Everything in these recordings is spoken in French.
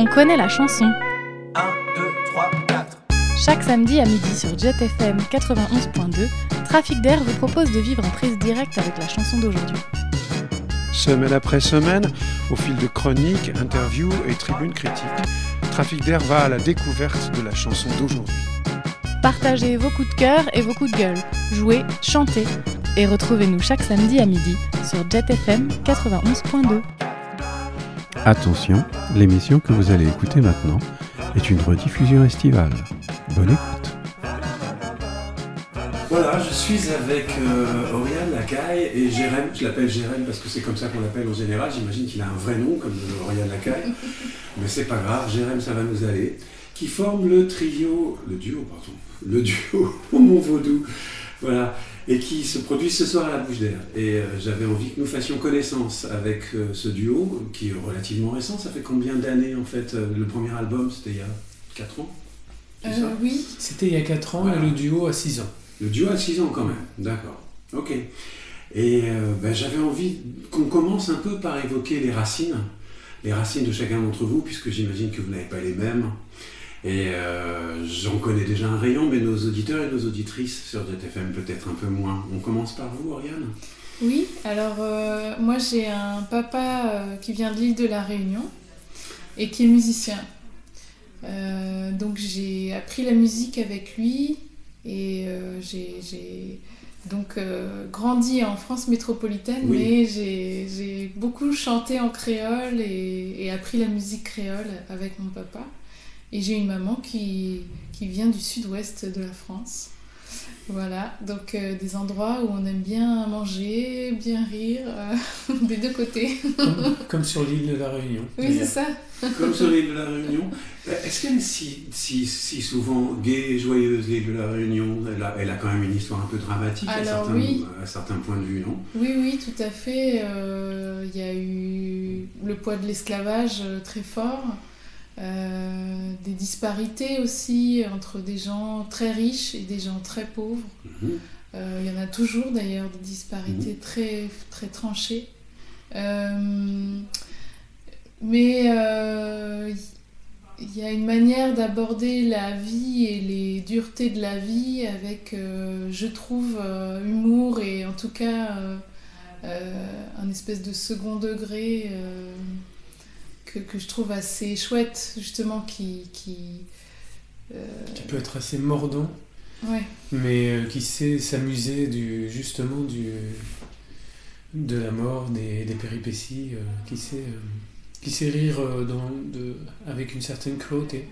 on connaît la chanson. 1, 2, 3, 4. Chaque samedi à midi sur Jet FM 91.2, Trafic d'air vous propose de vivre en prise directe avec la chanson d'aujourd'hui. Semaine après semaine, au fil de chroniques, interviews et tribunes critiques, Trafic d'air va à la découverte de la chanson d'aujourd'hui. Partagez vos coups de cœur et vos coups de gueule. Jouez, chantez. Et retrouvez-nous chaque samedi à midi sur Jet FM 91.2. Attention, l'émission que vous allez écouter maintenant est une rediffusion estivale. Bonne écoute. Voilà, je suis avec euh, Oriane Lacaille et Jérém. Je l'appelle Jérém parce que c'est comme ça qu'on l'appelle en général. J'imagine qu'il a un vrai nom comme euh, Oriane Lacaille. Mais c'est pas grave, Jérém, ça va nous aller. Qui forme le trio, le duo, pardon, le duo Mon Vaudou. Voilà. Et qui se produit ce soir à la Bouche d'Air. Et euh, j'avais envie que nous fassions connaissance avec euh, ce duo qui est relativement récent. Ça fait combien d'années en fait euh, Le premier album, c'était il y a 4 ans ça Euh, oui, C'était il y a 4 ans Voilà. et le duo à 6 ans. Le duo a 6 ans quand même, d'accord. Ok. Et euh, ben, j'avais envie qu'on commence un peu par évoquer les racines, les racines de chacun d'entre vous, puisque j'imagine que vous n'avez pas les mêmes. Et euh, j'en connais déjà un rayon, mais nos auditeurs et nos auditrices sur JetFM peut-être un peu moins. On commence par vous, Oriane oui. Alors, euh, moi, j'ai un papa euh, qui vient de l'île de la Réunion et qui est musicien. Donc, j'ai appris la musique avec lui et j'ai donc grandi en France métropolitaine, Oui. mais j'ai j'ai beaucoup chanté en créole et, et appris la musique créole avec mon papa. Et j'ai une maman qui, qui vient du sud-ouest de la France. Voilà, donc euh, des endroits où on aime bien manger, bien rire, euh, des deux côtés. Comme, comme sur l'île de la Réunion. Oui, c'est ça. Comme sur l'île de la Réunion. Euh, Est-ce qu'elle est si, si, si souvent gaie et joyeuse, l'île de la Réunion? Elle a, elle a quand même une histoire un peu dramatique à, certains, oui. à certains points de vue, non? Oui, oui, tout à fait. Euh, Il y a eu le poids de l'esclavage très fort, euh, des disparités aussi entre des gens très riches et des gens très pauvres. Mhm. Euh, Il y en a toujours d'ailleurs des disparités très, très tranchées. Euh, mais il y a une manière d'aborder la vie et les duretés de la vie avec, je trouve, humour et en tout cas un espèce de second degré que, que je trouve assez chouette, justement, qui... qui euh, Qui peut être assez mordant, ouais. mais euh, qui sait s'amuser du, justement du, de la mort, des, des péripéties, euh, qui, sait, qui sait rire dans, de, avec une certaine cruauté.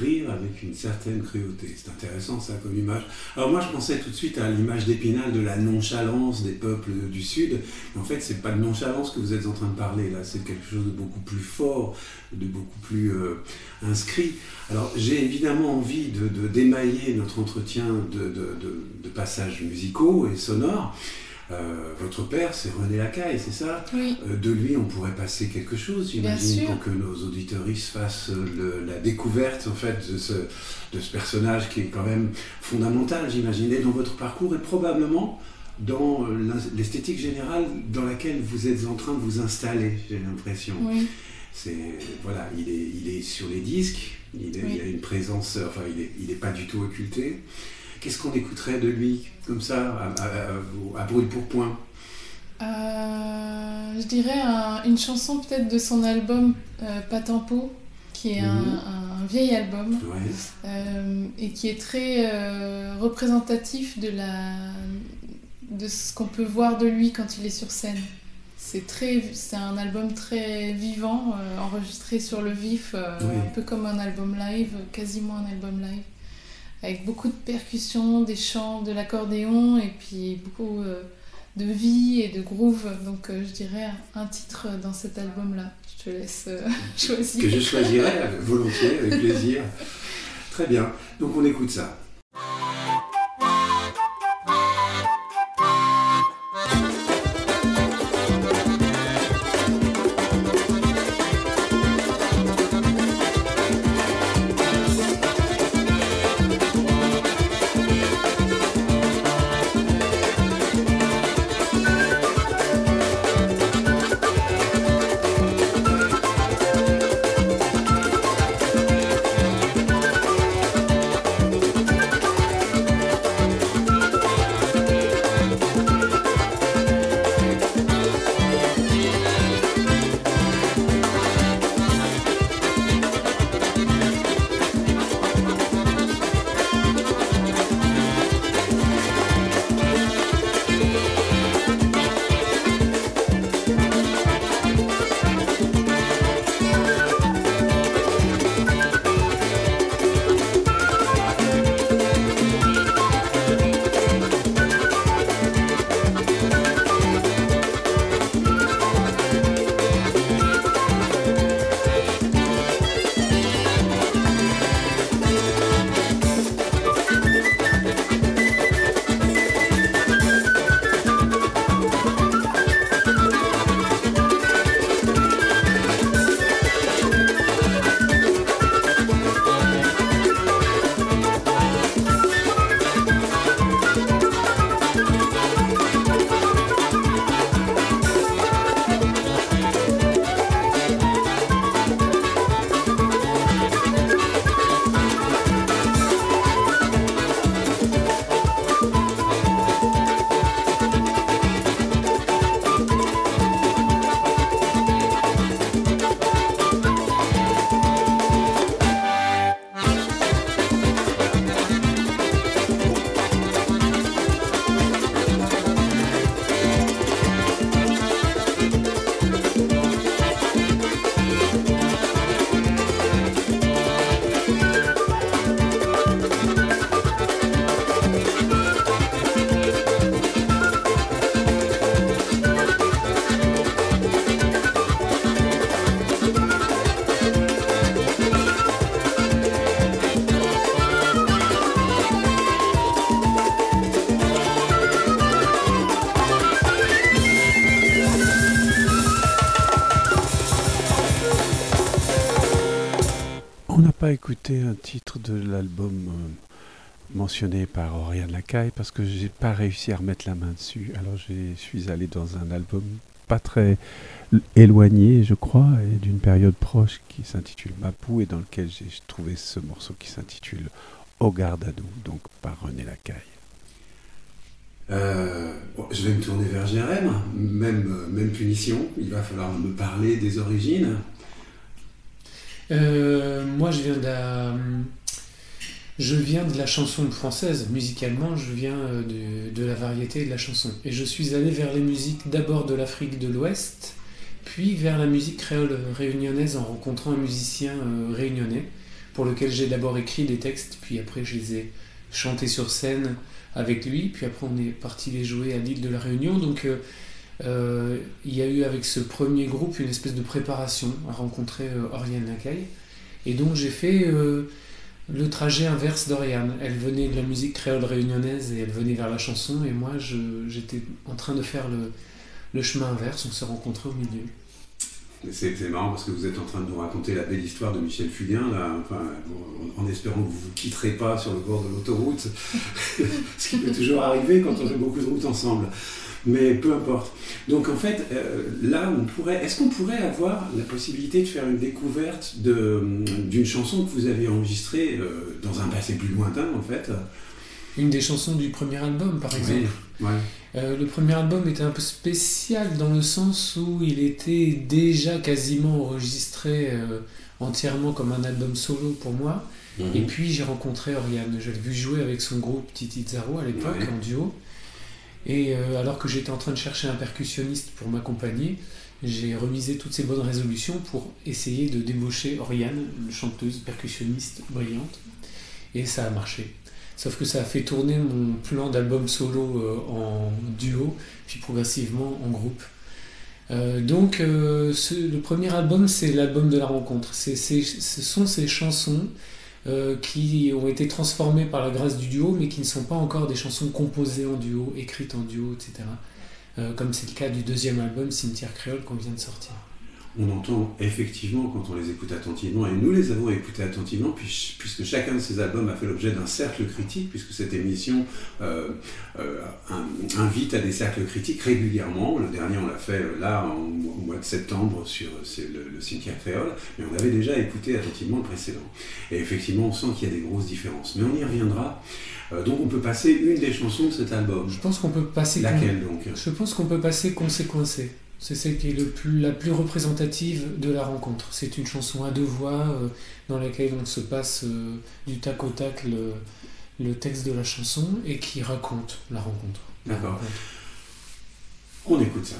Rire avec une certaine cruauté. C'est intéressant ça comme image. Alors moi je pensais tout de suite à l'image d'Épinal de la nonchalance des peuples du Sud. En fait c'est pas de nonchalance que vous êtes en train de parler là, c'est quelque chose de beaucoup plus fort, de beaucoup plus euh, inscrit. Alors j'ai évidemment envie de, d'émailler notre entretien de passages musicaux et sonores. Euh, votre père c'est René Lacaille, c'est ça Oui, euh, de lui, on pourrait passer quelque chose, j'imagine, pour que nos auditoristes fassent euh, le- la découverte en fait de ce, de ce personnage qui est quand même fondamental, j'imagine, dans votre parcours et probablement dans l'esthétique générale dans laquelle vous êtes en train de vous installer, j'ai l'impression. oui. C'est voilà, il est, il est sur les disques, il, est- Oui. il a une présence, enfin il est, il est pas du tout occulté. Qu'est-ce qu'on écouterait de lui comme ça, à, à, à, brûle pour point Euh, je dirais un- une chanson peut-être de son album euh, Patampo, qui est un, Mhm. un vieil album Ouais. euh, et qui est très euh, représentatif de, la, de ce qu'on peut voir de lui quand il est sur scène. C'est très, c'est un album très vivant, euh, enregistré sur le vif, euh, Oui. un peu comme un album live, quasiment un album live, avec beaucoup de percussions, des chants, de l'accordéon et puis beaucoup euh, de vie et de groove. Donc euh, je dirais un, titre dans cet album-là. Je te laisse euh, choisir. que je choisirais volontiers, avec plaisir. Très bien. Donc on écoute ça. Pas écouté un titre de l'album euh, mentionné par Oriane Lacaille parce que j'ai pas réussi à remettre la main dessus. Alors je suis allé dans un album pas très éloigné, je crois, et d'une période proche qui s'intitule Mapou et dans lequel j'ai trouvé ce morceau qui s'intitule Au garde à nous, donc par René Lacaille. Euh, je vais me tourner vers Jérém, même, euh, même punition, il va falloir me parler des origines. Euh, moi, je viens de la, chanson française. Musicalement, je viens euh, de, la variété de la chanson. Et je suis allé vers les musiques d'abord de l'Afrique de l'Ouest, puis vers la musique créole réunionnaise en rencontrant un musicien euh, réunionnais pour lequel j'ai d'abord écrit des textes, puis après je les ai chantés sur scène avec lui, puis après on est parti les jouer à l'île de la Réunion. Donc euh, il y a eu avec ce premier groupe une espèce de préparation à rencontrer euh, Oriane Lacaille. Et donc j'ai fait euh, le trajet inverse d'Oriane. Elle venait de la musique créole réunionnaise et elle venait vers la chanson, et moi j'étais en train de faire le, chemin inverse, on s'est rencontrés au milieu. C'est marrant parce que vous êtes en train de nous raconter la belle histoire de Michel Fugain, là, en, en espérant que vous ne vous quitterez pas sur le bord de l'autoroute, ce qui peut toujours arriver quand on fait beaucoup de routes ensemble. Mais peu importe. Donc en fait, euh, là, on pourrait, est-ce qu'on pourrait avoir la possibilité de faire une découverte de- d'une chanson que vous avez enregistrée euh, dans un passé plus lointain, en fait? Une des chansons du premier album, par exemple. Ouais. Euh, le premier album était un peu spécial dans le sens où il était déjà quasiment enregistré entièrement comme un album solo pour moi. Et puis j'ai rencontré Oriane. Je l'ai vu jouer avec son groupe Titi Zaro à l'époque Ouais. en duo. Et euh, alors que j'étais en train de chercher un percussionniste pour m'accompagner, j'ai remisé toutes ces bonnes résolutions pour essayer de débaucher Oriane, une chanteuse percussionniste brillante. Et ça a marché. Sauf que ça a fait tourner mon plan d'album solo euh, en duo, puis progressivement en groupe. Euh, donc le premier album, c'est l'album de la rencontre. Ce sont ces chansons euh, qui ont été transformées par la grâce du duo, mais qui ne sont pas encore des chansons composées en duo, écrites en duo, etc. Euh, comme c'est le cas du deuxième album, Cimetière Créole, qu'on vient de sortir. On entend effectivement quand on les écoute attentivement, et nous les avons écoutés attentivement, puis- puisque chacun de ces albums a fait l'objet d'un cercle critique, puisque cette émission euh, euh, in- invite à des cercles critiques régulièrement. Le dernier, on l'a fait euh, là en- au mois de septembre sur le, le cimetière créole, mais on avait déjà écouté attentivement le précédent. Et effectivement, on sent qu'il y a des grosses différences. Mais on y reviendra. Euh, donc on peut passer une des chansons de cet album. Je pense qu'on peut passer... Laquelle donc? Je pense qu'on peut passer Conséquencé. C'est celle qui est le plus, la plus représentative de la rencontre. C'est une chanson à deux voix euh, dans laquelle on se passe euh, du tac au tac le, le texte de la chanson et qui raconte la rencontre. D'accord. On écoute ça.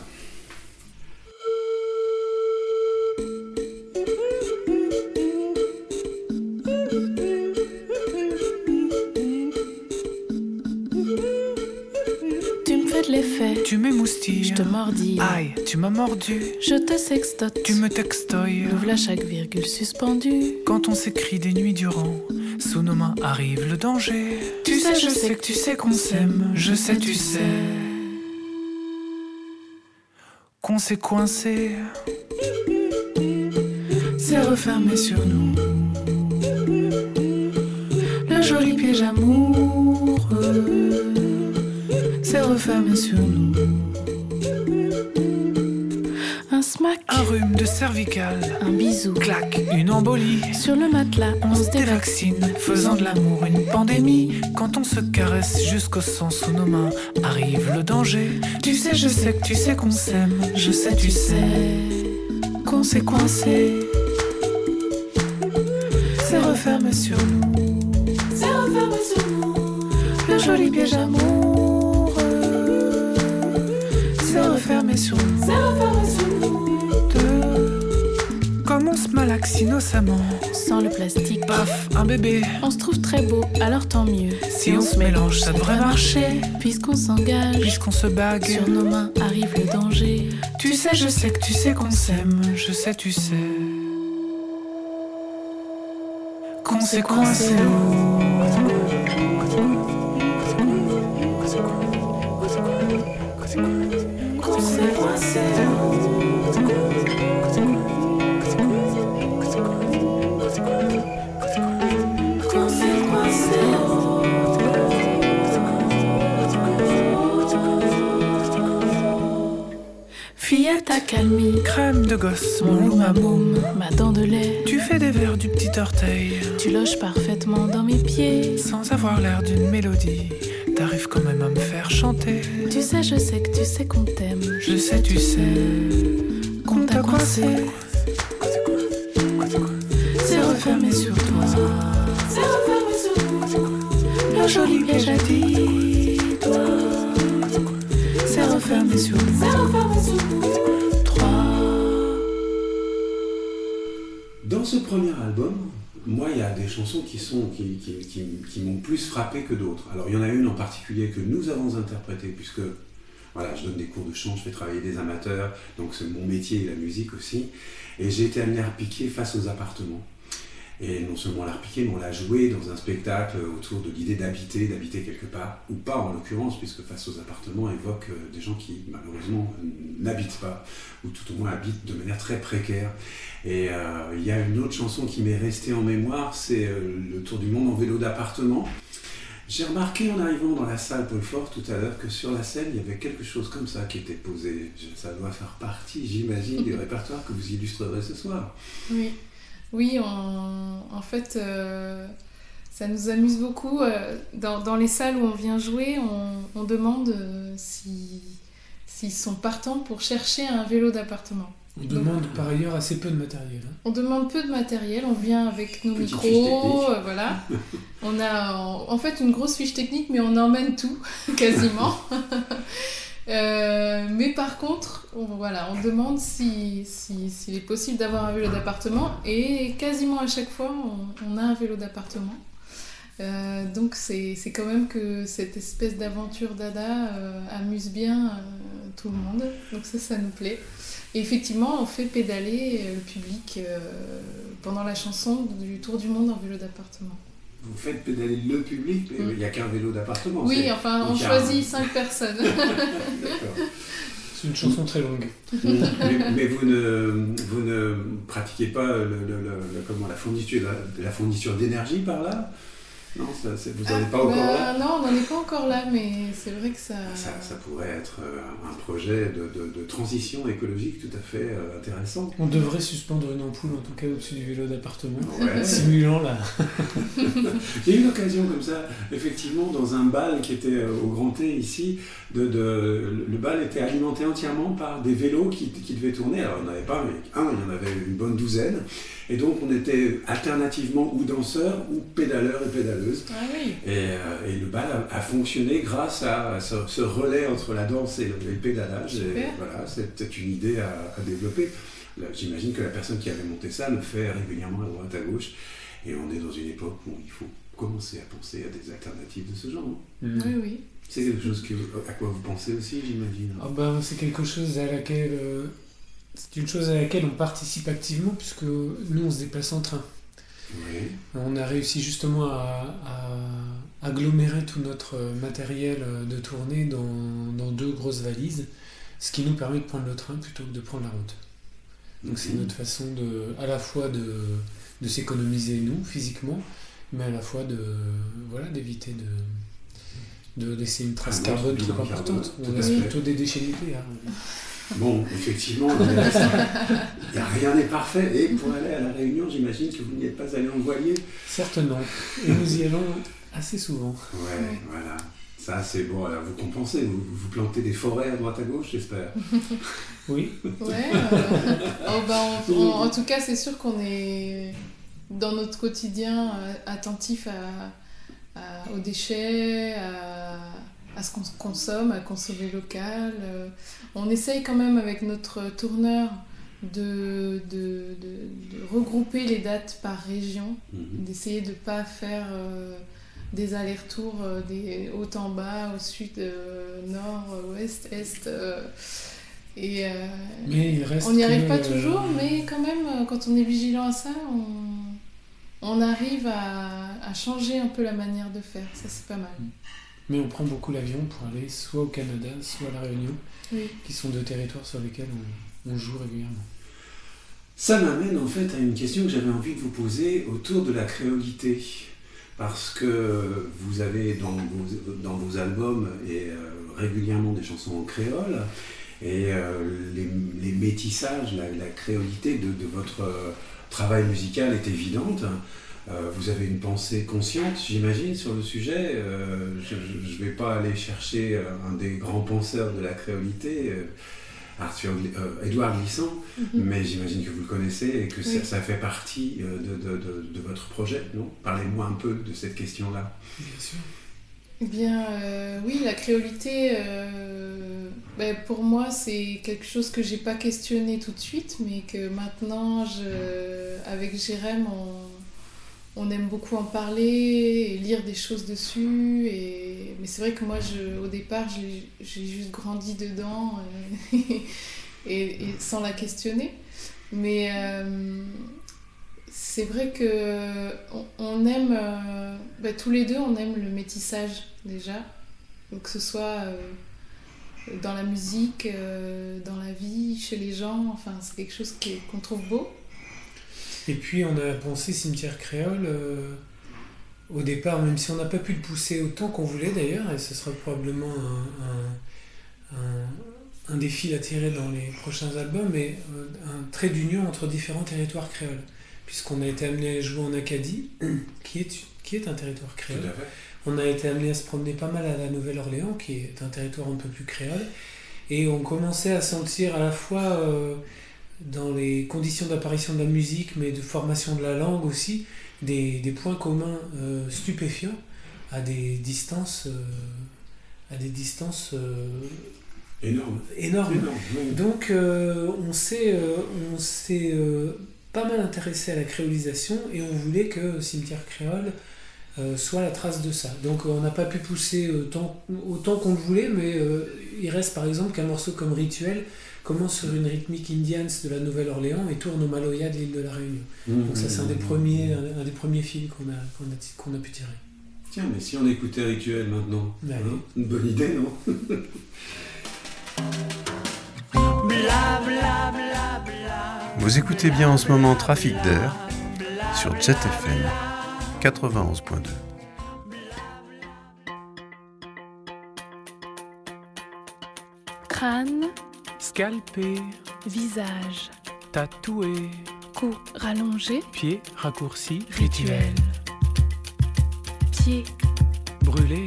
Je te mordis, Aïe, tu m'as mordu. je te sextote. Tu me textoyes. L'ouvre à chaque virgule suspendue. Quand on s'écrit des nuits durant, sous nos mains arrive le danger. Tu sais, je sais que tu sais qu'on s'aime. Je sais, tu sais. Qu'on s'est coincé. C'est refermé sur nous. Le joli piège amoureux. C'est refermé sur nous. Un rhume de cervical. un bisou. Clac, une embolie. Sur le matelas, on se dévaccine. faisant de l'amour une pandémie. Quand on se caresse jusqu'au sang sous nos mains, arrive le danger. Tu sais, je sais que tu sais qu'on s'aime. Je sais, tu sais qu'on s'est coincé. C'est refermé sur nous. C'est refermé sur nous. Le joli piège amoureux. C'est refermé sur nous. C'est refermé sur nous. On se malaxe innocemment. Sans le plastique, Paf, un bébé. on se trouve très beau, alors tant mieux. Si on se mélange, ça devrait marcher. Puisqu'on s'engage, Puisqu'on se bague. sur nos mains arrive le danger. Tu sais, je sais que tu sais qu'on s'aime. Je sais, tu sais. Qu'on s'est coincé. Qu'on s'est coincé. Accalmie. Crème de gosse, mon loup ma boum, ma dent de lait. Tu fais des vers du petit orteil. Tu loges parfaitement dans mes pieds. Sans avoir l'air d'une mélodie. T'arrives quand même à me faire chanter. Tu sais, je sais que tu sais qu'on t'aime. Je sais, tu sais qu'on t'a coincé. C'est refermé sur toi. C'est refermé sur toi. Le joli piège a dit, toi. C'est refermé sur nous. Dans ce premier album, moi, il y a des chansons qui, m'ont plus frappé que d'autres. Alors, il y en a une en particulier que nous avons interprétée, puisque voilà, je donne des cours de chant, je fais travailler des amateurs, donc c'est mon métier, la musique aussi. Et j'ai été amené à repiquer face aux appartements. Et non seulement la repiquer, mais on l'a joué dans un spectacle autour de l'idée d'habiter, d'habiter quelque part, ou pas en l'occurrence, puisque face aux appartements évoque euh, des gens qui malheureusement n'habitent pas, ou tout au moins habitent de manière très précaire. Et euh, il y a une autre chanson qui m'est restée en mémoire, c'est euh, Le Tour du Monde en vélo d'appartement. J'ai remarqué en arrivant dans la salle Paul Fort tout à l'heure que sur la scène, il y avait quelque chose comme ça qui était posé. Ça doit faire partie, j'imagine, du répertoire que vous illustrerez ce soir. Oui, oui on- en fait, euh, ça nous amuse beaucoup. euh, dans, dans les salles où on vient jouer, on, on demande euh, si- s'ils sont partants pour chercher un vélo d'appartement. On demande par ailleurs assez peu de matériel. hein. On demande peu de matériel, on vient avec nos Petite micros, euh, voilà. On a en fait une grosse fiche technique, mais on emmène tout, quasiment. Euh, mais par contre, on, voilà, on demande si, si- s'il est possible d'avoir un vélo d'appartement, et quasiment à chaque fois, on, a un vélo d'appartement. Euh, donc c'est quand même que cette espèce d'aventure dada euh, amuse bien tout le monde. Donc ça, ça nous plaît. Et effectivement, on fait pédaler le public pendant la chanson du Tour du Monde en vélo d'appartement. Vous faites pédaler le public, mais Mm. il n'y a qu'un vélo d'appartement. Oui, c'est- enfin, on choisit cinq personnes. D'accord. C'est une chanson très longue. mais, mais vous, ne, vous ne pratiquez pas le, le- le- le- comment, la fourniture, la, la fourniture d'énergie par là? Non, ça, vous n'en êtes pas Ah, encore bah, là Non, on n'en est pas encore là, mais c'est vrai que ça. ça, ça pourrait être euh, un projet de, de- de transition écologique tout à fait euh, intéressant. On devrait suspendre une ampoule en tout cas au-dessus du vélo d'appartement. Ouais. Simulant la. J'ai eu une occasion comme ça, effectivement, dans un bal qui était euh, au Grand T ici. De, de- le bal était alimenté entièrement par des vélos qui, qui devaient tourner. Alors, il n'y en avait pas, mais un, il y en avait une bonne douzaine. Et donc, on était alternativement ou danseurs ou pédaleurs et pédaleuses. Ah oui. Et, euh, et le bal a, a fonctionné grâce à ce, ce relais entre la danse et le, et le pédalage. Et voilà, c'était une idée à, à développer. J'imagine que la personne qui avait monté ça le fait régulièrement à droite à gauche. Et on est dans une époque où il faut commencer à penser à des alternatives de ce genre. non? Mm. Oui, oui. C'est quelque chose que, à quoi vous pensez aussi, j'imagine? Ah ben, c'est quelque chose à laquelle. euh, c'est une chose à laquelle on participe activement puisque nous on se déplace en train. Oui. On a réussi justement à, à agglomérer tout notre matériel de tournée dans, dans deux grosses valises, ce qui nous permet de prendre le train plutôt que de prendre la route. Donc c'est Mhm. notre façon de, à la fois de, de s'économiser nous physiquement, mais à la fois de voilà d'éviter de, de laisser une trace carbone trop importante. On laisse plutôt des déchets nucléaires. Bon, effectivement, il y a- rien n'est parfait. Et pour aller à la Réunion, j'imagine que vous n'y êtes pas allé en voilier. Certes non. Et nous y allons assez souvent. Ouais, Oui. voilà. Ça, c'est bon. Alors, vous compensez, vous, vous plantez des forêts à droite à gauche, j'espère. Oui. Ouais. euh, oh, bah, on- on- en tout cas, c'est sûr qu'on est dans notre quotidien euh, attentif à, à- aux déchets, à, à ce qu'on consomme, à consommer local. euh. on essaye quand même avec notre tourneur de, de, de- de regrouper les dates par région, Mhm. d'essayer de ne pas faire euh, des allers-retours euh, des haut en bas, au sud, euh, nord, ouest, est. euh, et euh, Mais il reste on n'y arrive pas euh, toujours, mais quand même, quand on est vigilant à ça, on, on arrive à, à changer un peu la manière de faire. Ça, c'est pas mal. Mais on prend beaucoup l'avion pour aller soit au Canada, soit à La Réunion, Oui. qui sont deux territoires sur lesquels on, on joue régulièrement. Ça m'amène en fait à une question que j'avais envie de vous poser autour de la créolité. Parce que vous avez dans vos, dans vos albums et, euh, régulièrement des chansons en créole. Et les, les, métissages, la, la créolité de, de votre travail musical est évidente. Euh, vous avez une pensée consciente, j'imagine, sur le sujet. Euh, je ne vais pas aller chercher euh, un des grands penseurs de la créolité, Arthur, Edouard Glissant, mhm. mais j'imagine que vous le connaissez et que ça, fait partie de, de, votre projet, non? Parlez-moi un peu de cette question-là. Bien sûr. Eh bien, oui, la créolité, ben, pour moi, c'est quelque chose que j'ai pas questionné tout de suite, mais que maintenant, je, avec Jérém, on on aime beaucoup en parler et lire des choses dessus. Mais c'est vrai que moi, au départ, j'ai juste grandi dedans euh, et, sans la questionner. Mais euh, c'est vrai que aime, euh, bah, tous les deux, on aime le métissage déjà. Que ce soit dans la musique, dans la vie, chez les gens, enfin, c'est quelque chose qu'on trouve beau. Et puis on a pensé cimetière créole euh, au départ, même si on n'a pas pu le pousser autant qu'on voulait d'ailleurs, et ce sera probablement un, défi à tirer dans les prochains albums, mais euh, un trait d'union entre différents territoires créoles. Puisqu'on a été amené à jouer en Acadie, qui est, qui est un territoire créole. On a été amené à se promener pas mal à la Nouvelle-Orléans, qui est un territoire un peu plus créole. Et on commençait à sentir à la fois euh, dans les conditions d'apparition de la musique, mais de formation de la langue aussi, des, des points communs euh, stupéfiants à des distances, euh, à des distances euh, énormes. Donc on s'est, on s'est pas mal intéressé à la créolisation et on voulait que Cimetière Créole soit la trace de ça. Donc on n'a pas pu pousser autant, autant qu'on le voulait, mais il reste par exemple qu'un morceau comme Rituel commence sur une rythmique indienne de la Nouvelle-Orléans et tourne au Maloya de l'île de la Réunion. Mmh, Donc ça c'est un des premiers, un, des premiers fils qu'on a, qu'on a, a, pu tirer. Tiens, mais si on écoutait Rituel maintenant, bah hein, une bonne idée, non? Vous écoutez bien en ce moment Trafic d'air sur Jet FM 91.2. Crâne Scalpé, visage, tatoué, cou rallongé, pied raccourci, rituel, pied. Brûlé,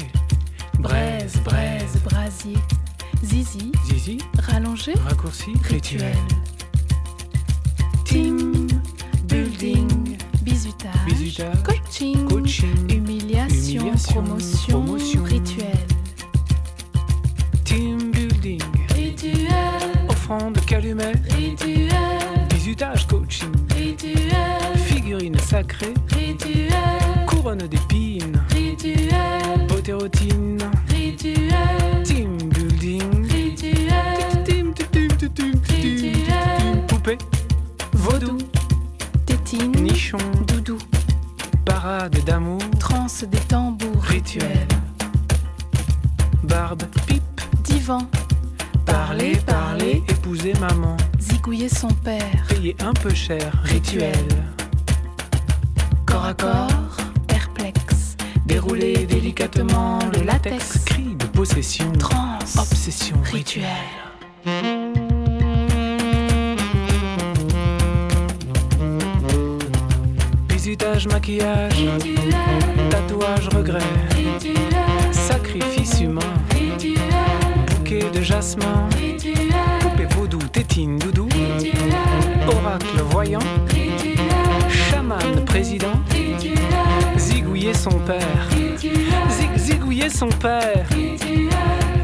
braise, braise, brasier, zizi, zizi, rallongé, raccourci, rituel, team, building, bisutage, bisutage coaching, coaching. Humiliation, humiliation. Promotion, promotion, rituel. Team offrande calumet, rituel, bisutage coaching, rituel, figurine sacrée, rituel, couronne d'épines, rituel, Botérotine, rituel, team building, rituel, team, team, poupée, vaudou, tétine, nichon, doudou, parade d'amour, transe des tambours, Rituel. barbe, pipe, divan, parler, parler, maman, zigouiller son père, payer un peu cher, rituel, corps à corps, perplexe, dérouler délicatement le latex, cri de possession, transe, obsession, rituel. Bisutage, maquillage, tatouage, regret, sacrifice humain, bouquet de jasmin, poupée vaudou, tétine, doudou, oracle voyant, chaman président, zigouiller son père, zig zigouiller son père,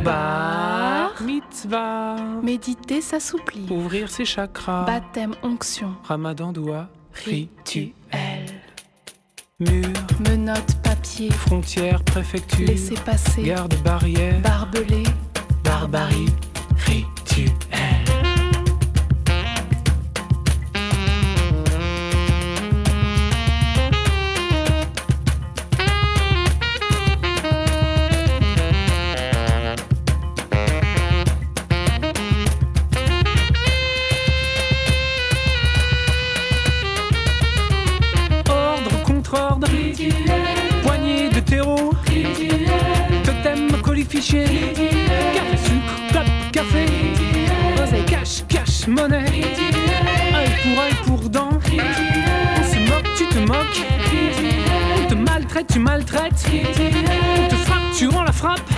bar mitzvah, Méditer s'assouplir, ouvrir ses chakras, baptême, onction, ramadan doigt, rituel, mur, menottes, papier, frontière, préfecture, laisser passer, garde barrière, barbelé, barbarie, colifiché, café sucre, clap café, porte-monnaie. Œil pour œil pour dent. On se moque, tu te moques. On te maltraite, tu maltraites. On te frappe, tu rends la frappe.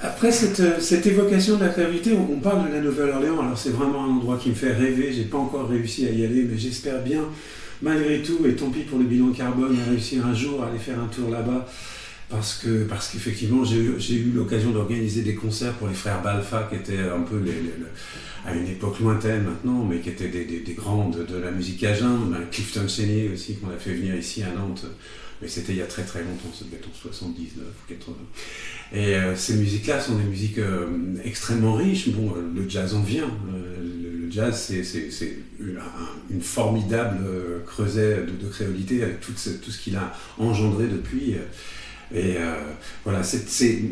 Après cette, cette évocation de la gravité, on, parle de la Nouvelle-Orléans. Alors c'est vraiment un endroit qui me fait rêver. J'ai pas encore réussi à y aller, mais j'espère bien, malgré tout, et tant pis pour le bilan carbone, réussir un jour à aller faire un tour là-bas. Parce que parce qu'effectivement, j'ai eu, l'occasion d'organiser des concerts pour les frères Balfa, qui étaient un peu les, les- le- à une époque lointaine maintenant, mais qui étaient des, des, des de, la musique. Ben, Clifton Chénier aussi, qu'on a fait venir ici à Nantes. Mais c'était il y a très très longtemps, ça devait être en 79 ou 80. Et euh, ces musiques-là sont des musiques euh, extrêmement riches. Bon, euh, le jazz en vient. Euh, le, le jazz, c'est, une, un- une formidable euh, creuset de, de créolité avec tout ce, tout ce qu'il a engendré depuis. Et euh, voilà,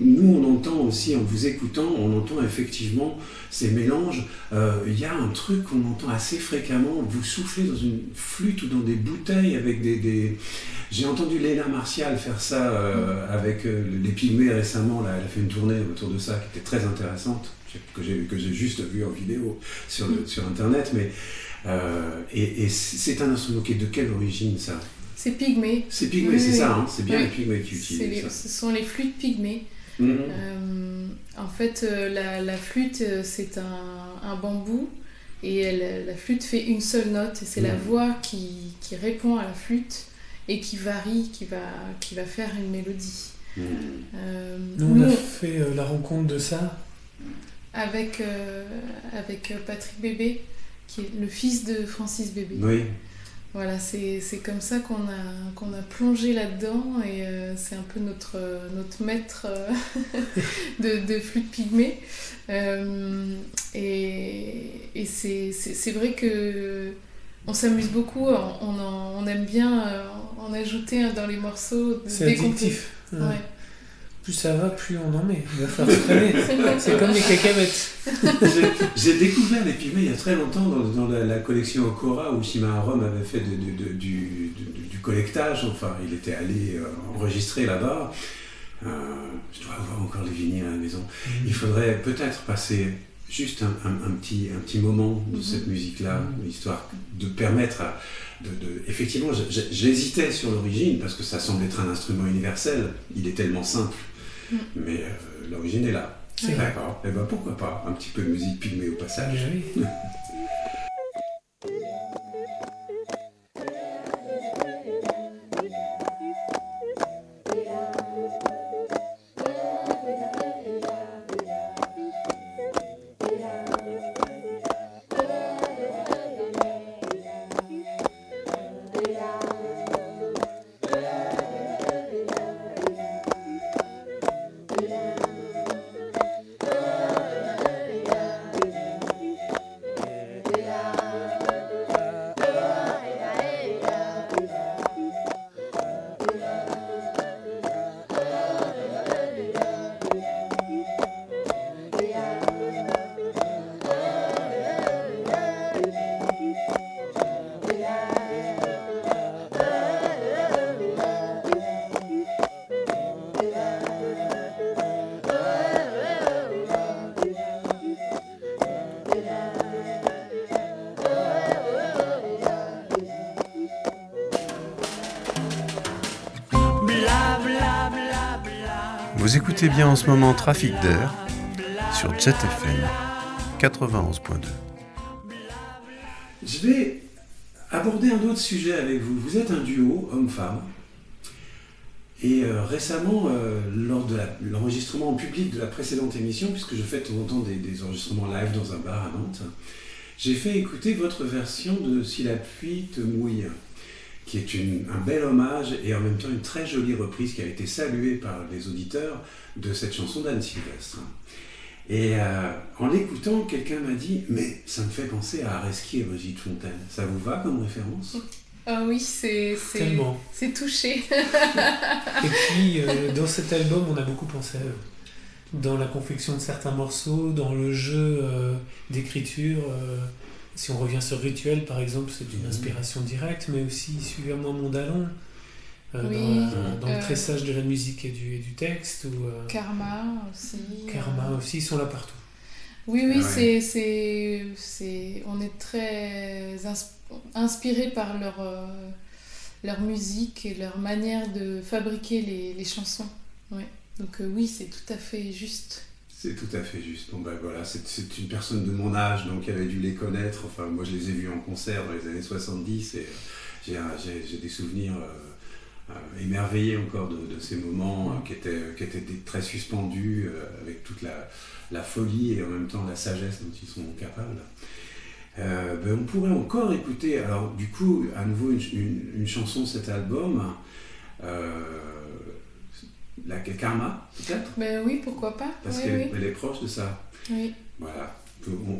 nous on entend aussi, en vous écoutant, on entend effectivement ces mélanges. Euh, Il y a un truc qu'on entend assez fréquemment, vous soufflez dans une flûte ou dans des bouteilles avec des... J'ai entendu Léna Martial faire ça euh, avec les Pygmées récemment, là, elle a fait une tournée autour de ça qui était très intéressante, que j'ai, juste vu en vidéo sur, Internet. Mais, et, et c'est un instrument qui est de quelle origine ça? C'est pygmée. C'est Pygmée, Oui, c'est oui. ça, hein, c'est bien Oui. les Pygmées qui utilisent ce sont les flûtes pygmées. Mhm. Euh, en fait, euh, la, la flûte, euh, c'est un, un bambou et elle- la flûte fait une seule note et c'est la Mhm. voix qui, qui répond à la flûte et qui varie, qui va, qui va faire une mélodie. Mhm. Euh, Nous, on nous, a fait euh, la rencontre de ça. avec, euh, avec Patrick Bébé, qui est le fils de Francis Bébé. Oui, Voilà, c'est comme ça qu'on a, qu'on a plongé là-dedans et euh, c'est un peu notre, notre maître euh, de, de flûte pygmée. Euh, et et c'est vrai que on s'amuse beaucoup, on, on en- on aime bien en ajouter dans les morceaux. C'est peut. addictif. Ouais. Plus ça va, plus on en met. Il va falloir se traîner. C'est comme les cacahuètes. J'ai- découvert les Pygmées il y a très longtemps dans, dans la, la collection Okora où Shima Arom avait fait de- de- de- du, collectage. Enfin, il était allé euh, enregistrer là-bas. Euh, je dois avoir encore les vinyles à la maison. Il faudrait peut-être passer juste un, un- un petit, un petit moment de Mhm. cette musique-là, histoire de permettre à. De, de- Effectivement, j'hésitais sur l'origine parce que ça semble être un instrument universel. Il est tellement simple. Mais euh, l'origine est là. C'est. D'accord. Et ben pourquoi pas un petit peu de musique pygmée au passage. oui. écoutez bien en ce moment Trafic d'air sur Jet FM 91.2. Je vais aborder un autre sujet avec vous. Vous êtes un duo homme-femme. Et euh, récemment, euh, lors de l'enregistrement en public de la précédente émission, puisque je fais de temps en temps des, des enregistrements live dans un bar à Nantes, j'ai fait écouter votre version de Si la pluie te mouille, qui est une- un bel hommage et en même temps une très jolie reprise qui a été saluée par les auditeurs de cette chanson d'Anne Sylvestre. Et euh, en l'écoutant, quelqu'un m'a dit Mais ça me fait penser à Areski et Brigitte Fontaine. Ça vous va comme référence? Ah oui, c'est c'est- touché. Et puis, euh, dans cet album, on a beaucoup pensé à eux. Dans la confection de certains morceaux, dans le jeu euh, d'écriture. Si on revient sur Rituel, par exemple, c'est une Mhm. inspiration directe, mais aussi Suivez-moi mon dallon. euh, Oui, dans euh, le tressage de la musique et du, et du texte, ou euh, Karma aussi. Karma euh, aussi, ils sont là partout. Oui, oui, Ouais. c'est, c'est, c'est, on est très ins- inspiré par leur, euh, leur musique et leur manière de fabriquer les, les chansons. Ouais. Donc euh, oui, c'est tout à fait juste. C'est tout à fait juste. Bon ben voilà, c'est une personne de mon âge, donc elle dû les connaître. Enfin, moi je les ai vus en concert dans les années 70 et euh, j'ai des souvenirs euh, euh, émerveillés encore de, ces moments qui, étaient, très suspendus avec toute la, folie et en même temps la sagesse dont ils sont capables. Ben, on pourrait encore écouter, alors du coup, à nouveau une, chanson de cet album, la karma, peut-être? Ben oui, pourquoi pas. Parce qu'elle est proche de ça. Oui. Voilà.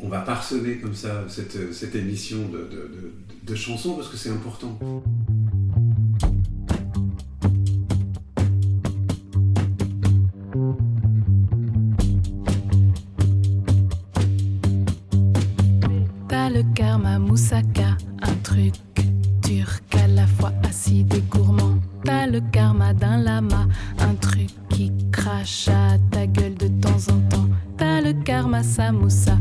On, va parsonner comme ça cette, cette émission de, de, de, de, chansons parce que c'est important. T'as le karma moussaka, un truc turc à la fois acide et gourmand. T'as le karma d'un lama, crache à ta gueule de temps en temps. T'as le karma samoussa,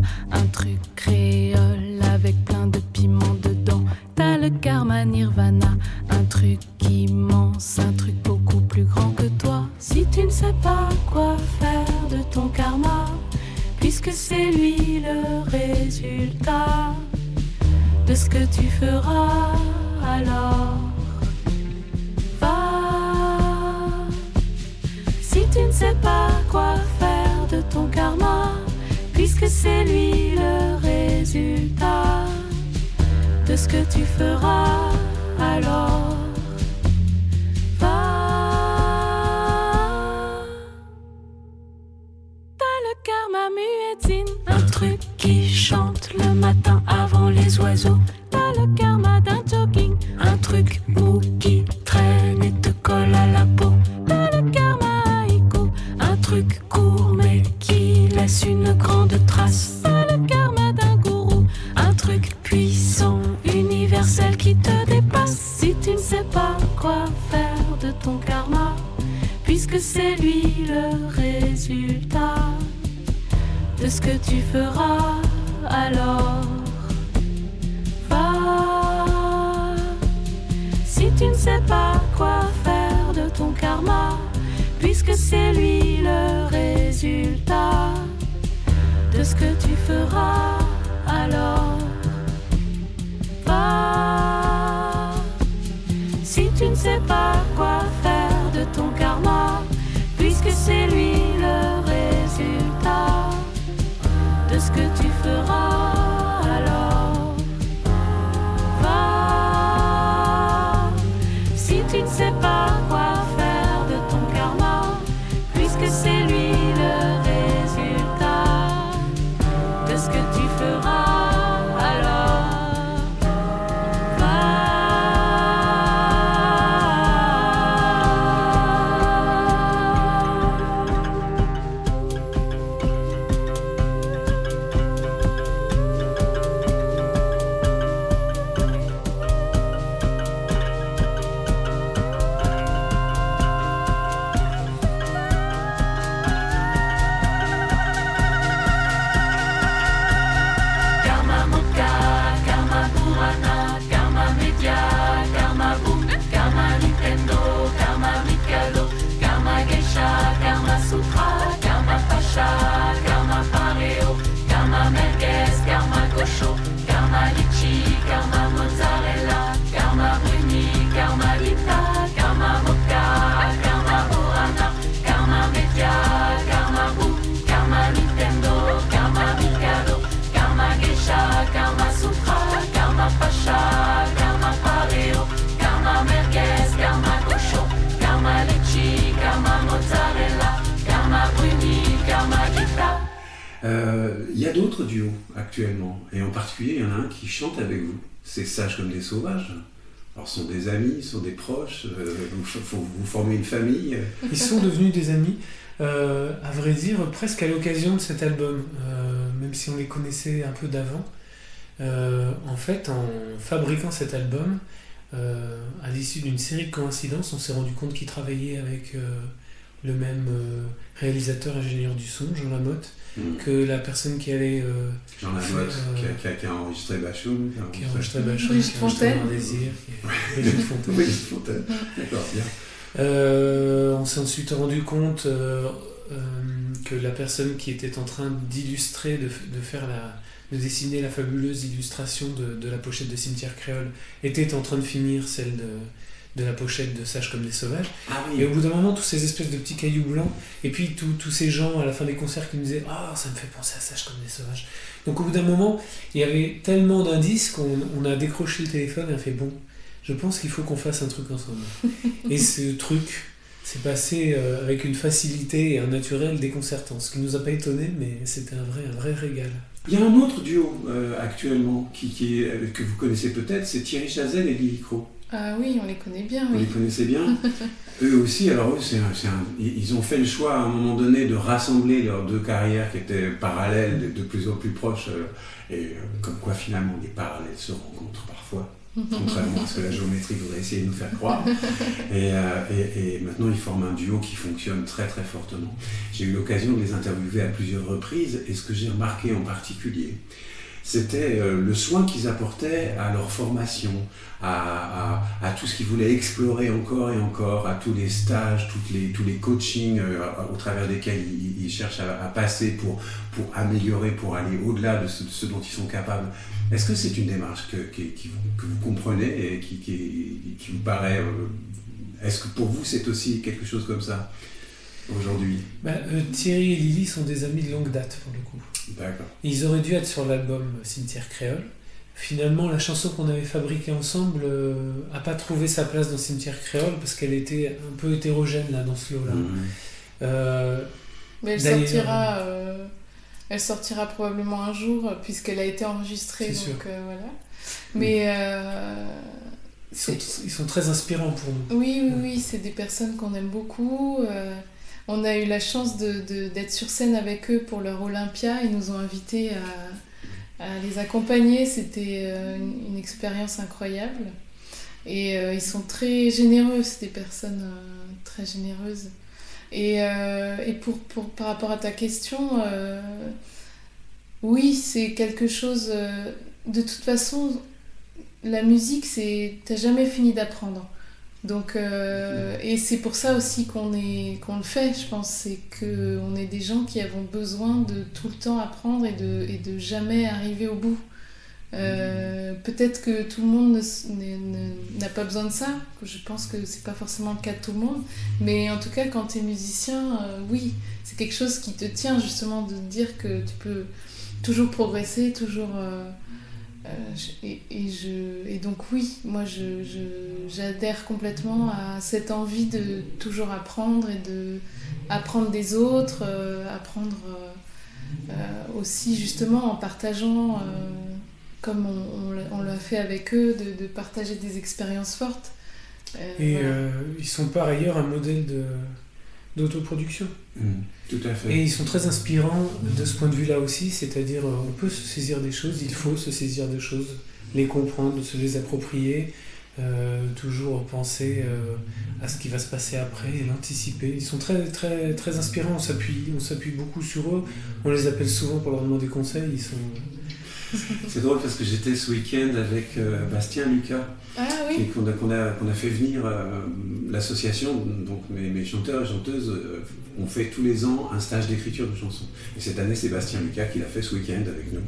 truc court mais qui laisse une grande trace. Le karma d'un gourou, un truc puissant, universel qui te dépasse. Si tu ne sais pas quoi faire de ton karma, puisque c'est lui le résultat de ce que tu feras, alors va. Si tu ne sais pas quoi faire de ton karma, puisque c'est lui le résultat de ce que tu feras, alors va. Si tu ne sais pas quoi faire de ton karma, puisque c'est lui le résultat de ce que tu feras, d'autres duos actuellement, et en particulier, il y en a un qui chante avec vous. C'est Sage comme des sauvages. Alors, sont des amis, sont des proches, euh, vous, vous formez une famille. Ils sont devenus des amis, euh, à vrai dire, presque à l'occasion de cet album, euh, même si on les connaissait un peu d'avant. En fait, en fabriquant cet album, à l'issue d'une série de coïncidences, on s'est rendu compte qu'ils travaillaient avec le même euh, réalisateur ingénieur du son, Jean Lamotte, Mm. que la personne qui allait euh, Jean Lamotte, Euh, qui, a, qui a- qui a enregistré Bachoum. qui a enregistré Brigitte qui a enregistré désir, qui Fontaine. Oui, Fontaine. D'accord, bien. Euh, on s'est ensuite rendu compte euh, euh, que la personne qui était en train d'illustrer, de, de faire la, de dessiner la fabuleuse illustration de, de la pochette de Cimetière Créole était en train de finir celle de, de la pochette de Sage comme des sauvages. Ah Et au bout d'un moment, tous ces espèces de petits cailloux blancs, et puis tous tous ces gens à la fin des concerts qui nous disaient Ah, ça me fait penser à Sage comme des sauvages. Donc au bout d'un moment, il y avait tellement d'indices qu'on on a décroché le téléphone et on a fait Bon, je pense qu'il faut qu'on fasse un truc ensemble. et ce truc s'est passé euh, avec une facilité et un naturel déconcertant, ce qui nous a pas étonné, mais c'était un vrai, un vrai régal. Il y a un autre duo euh, actuellement qui, qui est- euh, que vous connaissez peut-être, c'est Thierry Chazelle et Lily Crow. Ah oui, on les connaît bien, Vous oui. les connaissez bien Eux aussi, alors eux, un- ils ils ont fait le choix à un moment donné de rassembler leurs deux carrières qui étaient parallèles, de, de plus en plus proches, euh, et euh, comme quoi finalement les parallèles se rencontrent parfois, contrairement à ce que la géométrie voudrait essayer de nous faire croire. Et, euh, et- et maintenant, ils forment un duo qui fonctionne très très fortement. J'ai eu l'occasion de les interviewer à plusieurs reprises, et ce que j'ai remarqué en particulier, c'était euh, le soin qu'ils apportaient à leur formation, à, tout ce qu'ils voulaient explorer encore et encore, à tous les stages, les, tous les coachings euh, au travers desquels ils, cherchent à, passer pour, pour améliorer, pour aller au-delà de ce, dont ils sont capables. Est-ce que c'est une démarche que, que vous comprenez et qui, qui- vous paraît... euh, Est-ce que pour vous c'est aussi quelque chose comme ça aujourd'hui? Bah, Thierry et Lily sont des amis de longue date pour le coup. D'accord. Ils auraient dû être sur l'album Cimetière Créole. Finalement, la chanson qu'on avait fabriquée ensemble n'a pas trouvé sa place dans Cimetière Créole parce qu'elle était un peu hétérogène là, dans ce lot-là. Mhm. Euh, Mais elle sortira, euh, elle sortira probablement un jour euh, puisqu'elle a été enregistrée. C'est Donc sûr. euh, voilà. Mais euh, ils, sont, c'est- ils sont très inspirants pour nous. oui, oui, oui, c'est des personnes qu'on aime beaucoup. On a eu la chance de- de- d'être sur scène avec eux pour leur Olympia. Ils nous ont invités à, les accompagner. C'était euh, une, expérience incroyable. Et euh, ils sont très généreux, c'est des personnes euh, très généreuses. Et, pour, par rapport à ta question, oui, c'est quelque chose. de toute façon, la musique, c'est. T'as jamais fini d'apprendre. Donc, euh, et c'est pour ça aussi qu'on qu'on le fait, je pense, c'est que on est des gens qui avons besoin de tout le temps apprendre et de, et de jamais arriver au bout. Euh, Peut-être que tout le monde n'a pas besoin de ça, je pense que c'est pas forcément le cas de tout le monde, mais en tout cas, quand tu es musicien, euh, oui, c'est quelque chose qui te tient justement de dire que tu peux toujours progresser, toujours. Euh, je- et, et je, et donc, oui, moi je- j'adhère complètement à cette envie de toujours apprendre et de apprendre des autres, euh, apprendre euh, aussi justement en partageant, comme on, on l'a- on l'a fait avec eux, de, de partager des expériences fortes. Et voilà. ils sont par ailleurs un modèle de- d'autoproduction. Mhm. Tout à fait. Et ils sont très inspirants de ce point de vue-là aussi, c'est-à-dire euh, on peut se saisir des choses, il faut se saisir de choses, les comprendre, se les approprier, euh, toujours penser euh, à ce qui va se passer après et l'anticiper. Ils sont très, très, très inspirants, on s'appuie, on s'appuie beaucoup sur eux, on les appelle souvent pour leur demander conseil, ils sont... C'est drôle parce que j'étais ce week-end avec Bastien Lucas, Ah qu'on a, fait venir euh, l'association, donc mes, chanteurs et chanteuses euh, ont fait tous les ans un stage d'écriture de chansons. Et cette année, c'est Bastien Lucas qui l'a fait ce week-end avec nous.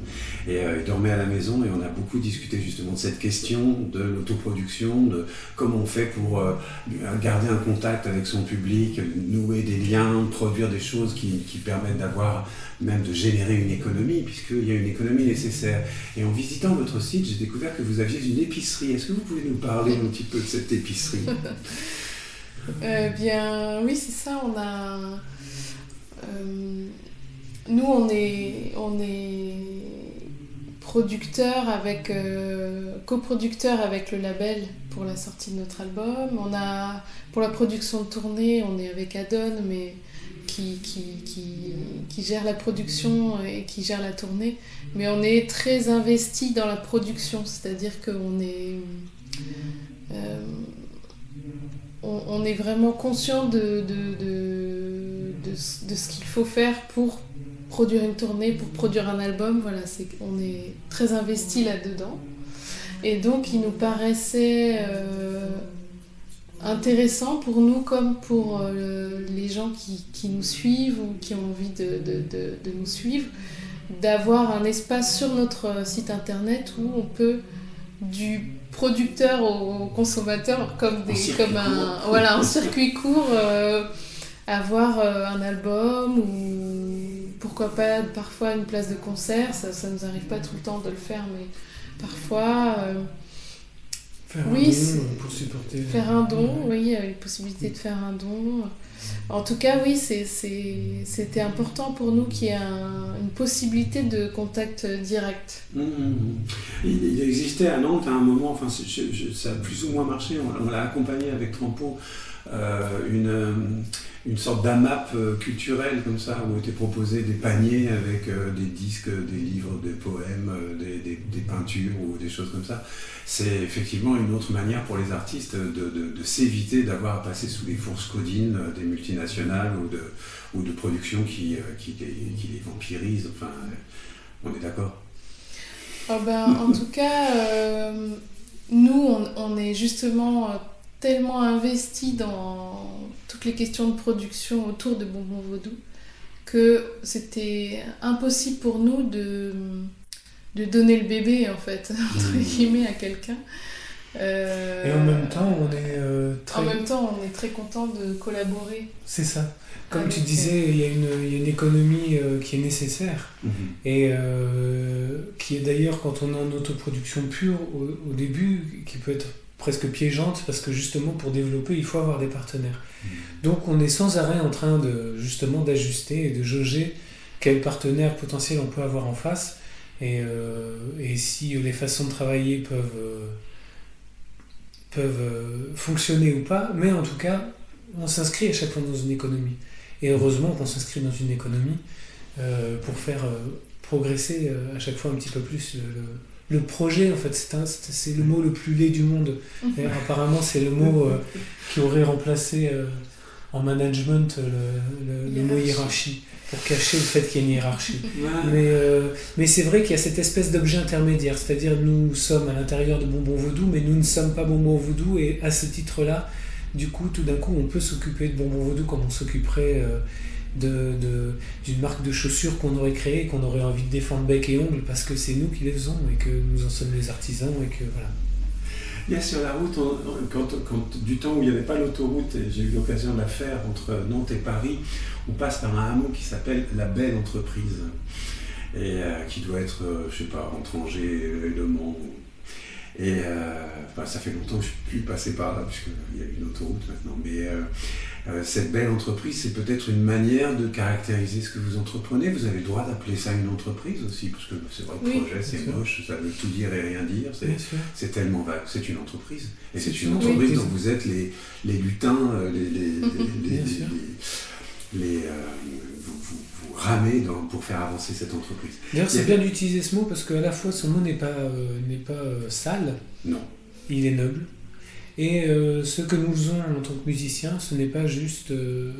Et euh, il dormait à la maison et on a beaucoup discuté justement de cette question de l'autoproduction, de comment on fait pour garder un contact avec son public, nouer des liens, produire des choses qui permettent d'avoir, même de générer une économie, puisqu'il y a une économie nécessaire. Et en visitant votre site, j'ai découvert que vous aviez une épicerie. Est-ce que vous pouvez nous parler un petit peu de cette épicerie? Euh, bien oui, c'est ça, on a... euh, nous, on est, on est producteur avec... euh, coproducteur avec le label pour la sortie de notre album. On a, pour la production de tournée, on est avec Adon, mais qui, qui, qui, qui gère la production et qui gère la tournée. Mais on est très investi dans la production, c'est-à-dire qu'on est... euh, on, est vraiment conscient de, de, de, de ce qu'il faut faire pour produire une tournée, pour produire un album. Voilà, c'est, on est très investi là-dedans. Et donc, il nous paraissait euh, intéressant pour nous comme pour euh, les gens qui, qui nous suivent ou qui ont envie de, de, de, de nous suivre, d'avoir un espace sur notre site internet où on peut du producteur au consommateur comme, des, comme un voilà, en circuit court euh, avoir euh, un album ou pourquoi pas parfois une place de concert. Ça, ça nous arrive pas tout le temps de le faire mais parfois euh, Faire Oui, un c'est- don pour supporter. Faire un don, oui, il y a une possibilité de faire un don. En tout cas, oui, c'est- c'est- c'était important pour nous qu'il y ait un- une possibilité de contact direct. Mmh, mmh. Il, il existait à Nantes à un moment, enfin c'est- je- je- ça a plus ou moins marché, on, on l'a accompagné avec Trampo, une, euh, une sorte d'AMAP euh, culturelle comme ça, où étaient proposés des paniers avec euh, des disques, des livres, des poèmes, euh, des, des- peintures ou des choses comme ça. C'est effectivement une autre manière pour les artistes de, de- s'éviter d'avoir à passer sous les fourches codines euh, des multinationales ou de, ou de productions qui, euh, qui, les, qui les vampirisent. Enfin, euh, on est d'accord? Ah ben, en tout cas, euh, nous, on, on est justement euh, tellement investis dans toutes les questions de production autour de Bonbon Vaudou que c'était impossible pour nous de, de donner le bébé, en fait, entre Mmh. guillemets, à quelqu'un. Euh, Et en même temps, on est euh, très. En même temps, on est très content de collaborer. C'est ça. Comme Avec, tu disais, il y, a une, il y a une économie euh, qui est nécessaire Mhm. et euh, qui est d'ailleurs, quand on est en autoproduction pure, au, au début, qui peut être presque piégeante parce que justement, pour développer, il faut avoir des partenaires. Donc, on est sans arrêt en train de justement d'ajuster et de jauger quels partenaires potentiels on peut avoir en face et, euh, et si les façons de travailler peuvent, euh, peuvent euh, fonctionner ou pas. Mais en tout cas, on s'inscrit à chaque fois dans une économie. Et heureusement qu'on s'inscrit dans une économie pour faire progresser à chaque fois un petit peu plus le, le- le projet. En fait, c'est le mot le plus laid du monde. D'ailleurs, apparemment, c'est le mot euh, qui aurait remplacé euh, en management le, le- le mot Hiérarchie. pour cacher le fait qu'il y ait une hiérarchie. Mais, euh, mais c'est vrai qu'il y a cette espèce d'objet intermédiaire, c'est-à-dire nous sommes à l'intérieur de Bonbon Vaudou, mais nous ne sommes pas Bonbon Vaudou, et à ce titre-là, du coup, tout d'un coup, on peut s'occuper de Bonbon Vaudou comme on s'occuperait d'une marque de chaussures qu'on aurait créée, qu'on aurait envie de défendre bec et ongle, parce que c'est nous qui les faisons, et que nous en sommes les artisans, et que voilà. Sur la route, quand, quand- du temps où il n'y avait pas l'autoroute, et j'ai eu l'occasion de la faire entre Nantes et Paris, on passe par un hameau qui s'appelle La Belle Entreprise, et euh, qui doit être, euh, je sais pas, entre Angers et Le Mans. Et euh, enfin, ça fait longtemps que je ne suis plus passé par là, puisqu'il y a une autoroute maintenant. Mais euh, euh, cette belle entreprise, c'est peut-être une manière de caractériser ce que vous entreprenez. Vous avez le droit d'appeler ça une entreprise aussi, parce que c'est vrai, le Oui, projet, c'est moche, ça veut tout dire et rien dire. C'est, tellement vague. C'est une entreprise. Et c'est une entreprise dont vous êtes les, les lutins, euh, les, les, les, les- euh, vous, vous, vous ramez dans- pour faire avancer cette entreprise. D'ailleurs, c'est bien d'utiliser ce mot, parce qu'à la fois, son mot n'est pas, euh, n'est pas euh, sale, Non. il est noble. Et ce que nous faisons en tant que musiciens, ce n'est pas juste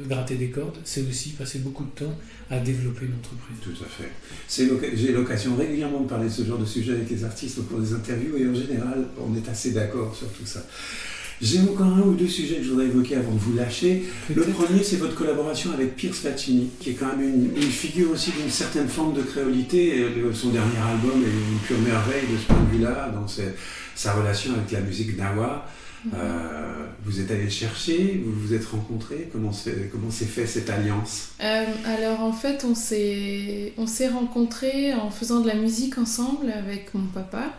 gratter des cordes, c'est aussi passer beaucoup de temps à développer une entreprise. Tout à fait. C'est J'ai l'occasion régulièrement de parler de ce genre de sujet avec les artistes au cours des interviews et en général, on est assez d'accord sur tout ça. J'ai encore un ou deux sujets que je voudrais évoquer avant de vous lâcher. Le premier, c'est votre collaboration avec Pierce Faccini, qui est quand même une, une figure aussi d'une certaine forme de créolité. Le- son dernier album est une pure merveille de ce point de vue-là, dans ses- sa relation avec la musique nawa. Euh, vous êtes allé le chercher, vous vous êtes rencontrés, comment s'est comment s'est fait cette alliance? Euh, alors en fait, on s'est on s'est rencontrés en faisant de la musique ensemble avec mon papa.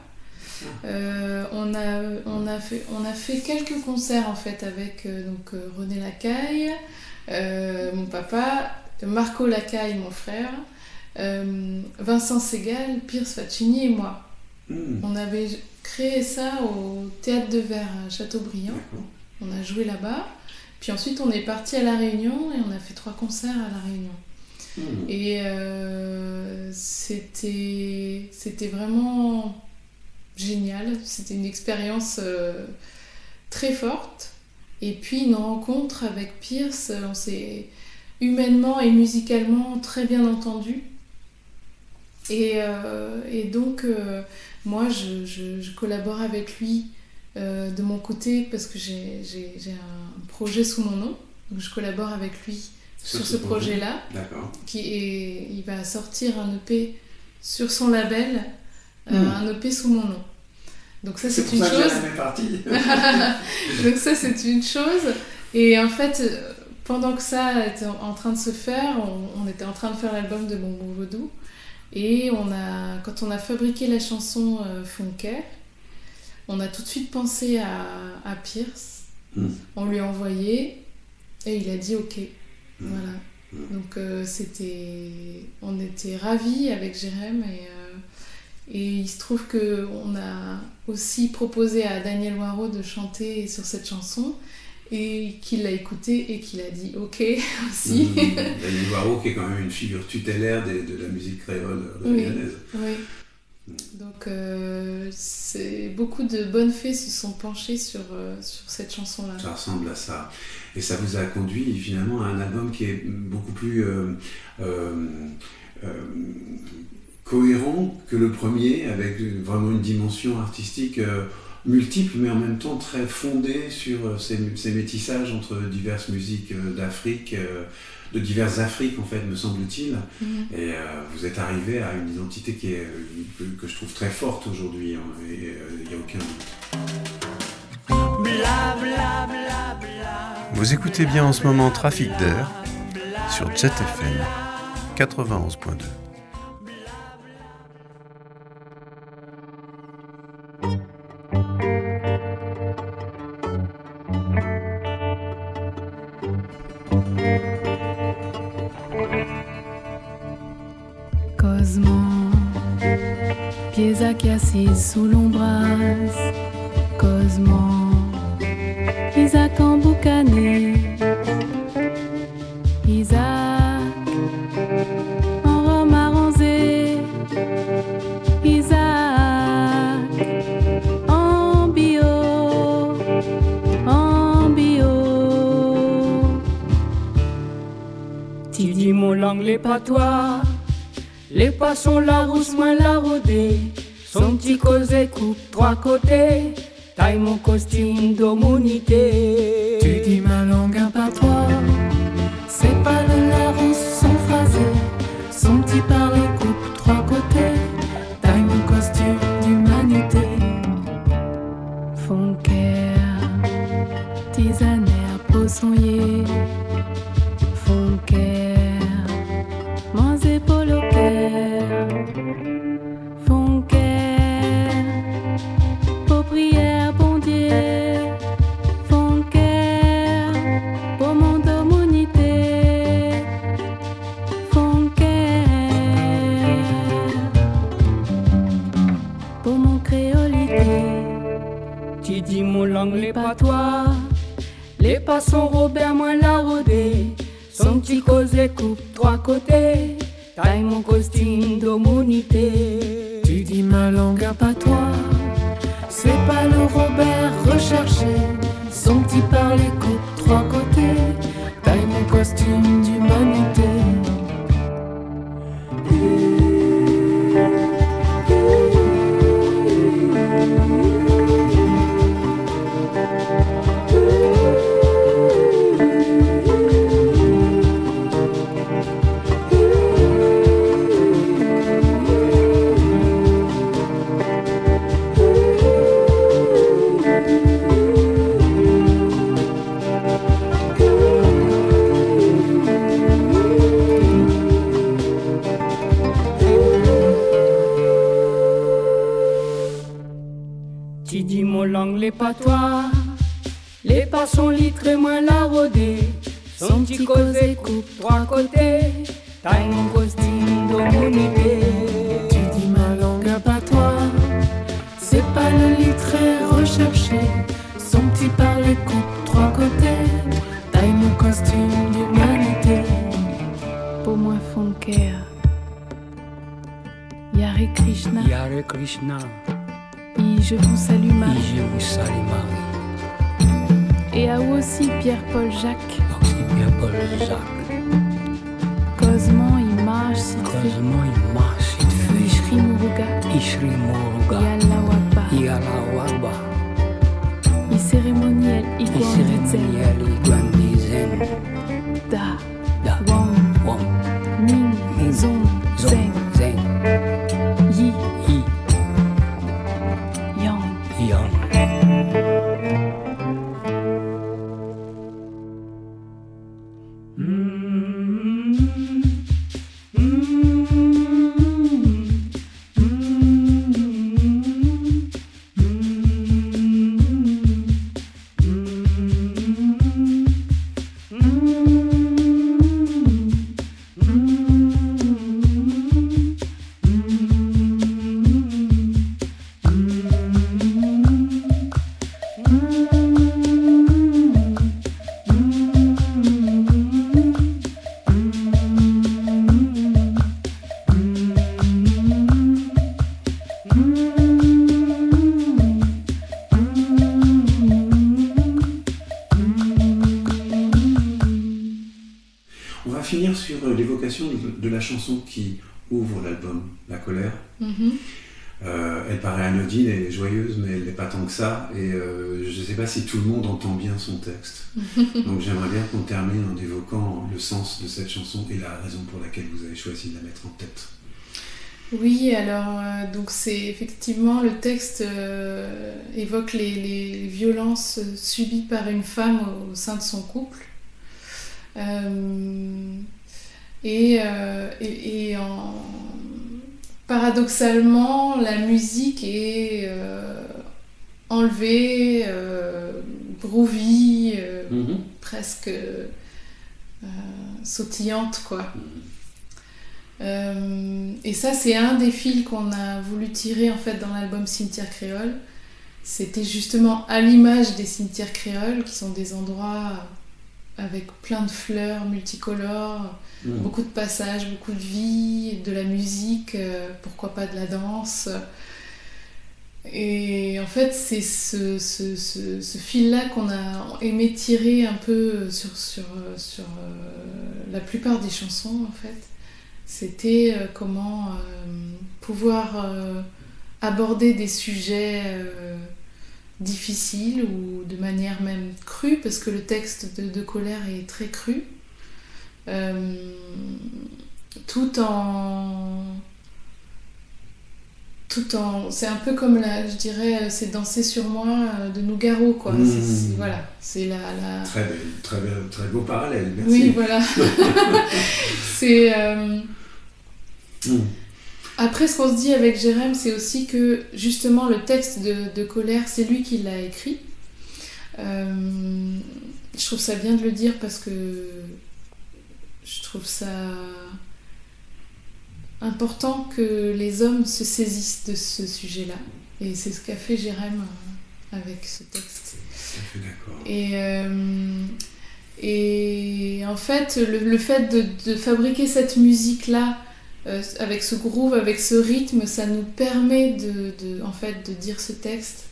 Euh, on, a, on, a fait, on a fait quelques concerts en fait avec euh, donc, euh, René Lacaille, mon papa, Marco Lacaille, mon frère, Vincent Segal, Pierce Faccini et moi. Hmm, On avait créé ça au Théâtre de Verre à Châteaubriand. On a joué là-bas. Puis ensuite, on est parti à La Réunion et on a fait trois concerts à La Réunion. Hmm. Et euh, c'était c'était vraiment génial. C'était une expérience euh, très forte. Et puis une rencontre avec Pierce, on s'est humainement et musicalement très bien entendu. Et, euh, et donc, euh, moi, je, je- je collabore avec lui euh, de mon côté parce que j'ai un projet sous mon nom. Donc, je collabore avec lui sur, ce projet-là D'accord. qui est, il va sortir un EP sur son label, euh, Hmm. un EP sous mon nom. Donc ça c'est une ça chose. Donc ça c'est une chose. Et en fait, euh, pendant que ça était en train de se faire, on, on était en train de faire l'album de Bonbon Vaudou. Et on a, quand on a fabriqué la chanson euh, Funker, on a tout de suite pensé à, à Pierce. Mm. On lui a envoyé et il a dit OK. Mm. Voilà. Donc euh, c'était, on était ravis avec Jérém et, euh, et il se trouve que on a aussi proposé à Daniel Waro de chanter sur cette chanson et qu'il l'a écouté et qu'il a dit OK aussi. Mmh. Daniel Waro, qui est quand même une figure tutélaire de, la musique créole Oui. guyanaise. Oui. Donc euh, beaucoup de bonnes fées se sont penchées sur, euh, sur cette chanson-là. Ça ressemble à ça. Et ça vous a conduit finalement à un album qui est beaucoup plus euh, cohérent que le premier, avec vraiment une dimension artistique euh, multiple, mais en même temps très fondée sur euh, ces, ces métissages entre diverses musiques euh, d'Afrique, de diverses Afriques en fait, me semble-t-il. Mhm. Et euh, vous êtes arrivé à une identité qui est, que, que je trouve très forte aujourd'hui, hein, et euh, il n'y a aucun doute. Vous écoutez bien en ce moment Trafic d'air sur Jet FM 91.2. qui assise sous l'ombrage. Cosmo, Isaac en boucané. Isaac en rhum arrosé. Isaac en bio, en bio. Tu dis mon langue, les patois. Les poissons, la rousse, mwen la rode Son ti koze koup 3 chanson qui ouvre l'album, La colère. Mhm. Euh, elle paraît anodine et joyeuse, mais elle n'est pas tant que ça. Et euh, je ne sais pas si tout le monde entend bien son texte. Donc j'aimerais bien qu'on termine en évoquant le sens de cette chanson et la raison pour laquelle vous avez choisi de la mettre en tête. Oui, alors euh, donc c'est effectivement le texte évoque les, les violences subies par une femme au, au sein de son couple. Et, euh, et, et en- paradoxalement, la musique est euh, enlevée, euh, groovy, euh, presque euh, sautillante, quoi. Euh, et ça, c'est un des fils qu'on a voulu tirer en fait dans l'album Cimetière créole. C'était justement à l'image des cimetières créoles, qui sont des endroits avec plein de fleurs multicolores, Mhm. beaucoup de passages, beaucoup de vie, de la musique, euh, pourquoi pas de la danse. Et en fait, c'est ce, ce, ce, ce fil-là qu'on a aimé tirer un peu sur, sur, sur euh, la plupart des chansons, en fait. C'était euh, comment pouvoir aborder des sujets euh, difficiles ou de manière même crue, parce que le texte de, de colère est très cru. Euh, tout en tout en c'est un peu comme la je dirais c'est danser sur moi euh, de Nougaro quoi Mmh. Voilà c'est la, la... Très, belle, très, belle- très beau parallèle, merci. oui voilà c'est euh, Mm. Après ce qu'on se dit avec Jérém c'est aussi que justement le texte de, de colère c'est lui qui l'a écrit Euh, je trouve ça bien de le dire parce que je trouve ça important que les hommes se saisissent de ce sujet-là. Et c'est ce qu'a fait Jérém euh, avec ce texte. À fait d'accord. Et, euh, et en fait, le, le fait de, de fabriquer cette musique-là, euh, avec ce groove, avec ce rythme, ça nous permet de, de- en fait, de dire ce texte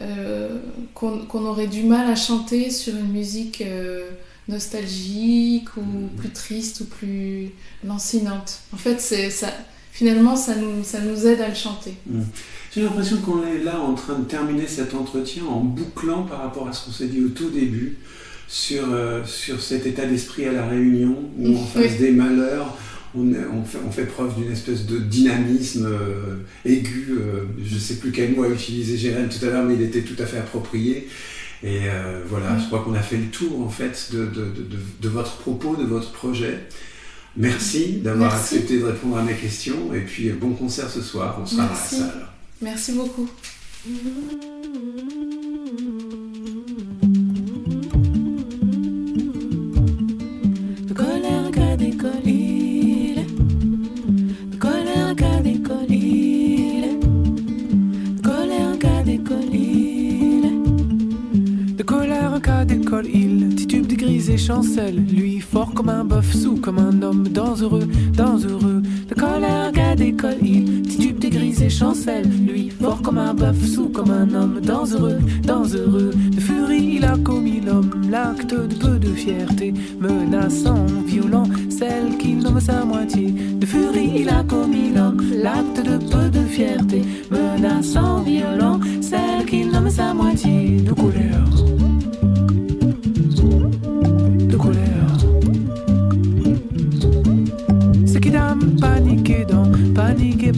euh, qu'on aurait du mal à chanter sur une musique euh, nostalgique ou plus triste ou plus lancinante. En fait, ça. Finalement, ça nous, ça nous aide à le chanter. J'ai l'impression qu'on est là en train de terminer cet entretien en bouclant par rapport à ce qu'on s'est dit au tout début sur, euh, sur cet état d'esprit à la réunion où en face Oui. des malheurs, on, fait, on fait preuve d'une espèce de dynamisme euh, aigu. euh, je ne sais plus quel mot a utilisé Jérém tout à l'heure, mais il était tout à fait approprié. Et euh, voilà, Mm. je crois qu'on a fait le tour en fait de, de, de- de- de votre propos, de votre projet. Merci d'avoir Merci. accepté de répondre à mes questions et puis bon concert ce soir, on sera Merci. à la salle. Merci beaucoup. Il Titube de grise et chancelle. Lui fort comme un bœuf Sous comme un homme dangereux Dangereux. De colère qu'a d'école il. Titube de grise et chancelle. Lui fort comme un bœuf Sous comme un homme dangereux Dangereux. De furie il a commis l'homme. L'acte de peu de fierté Menaçant, violent. Celle qui nomme sa moitié. De furie il a commis l'homme. L'acte de peu de fierté Menaçant, violent. Celle qui nomme sa moitié. De colère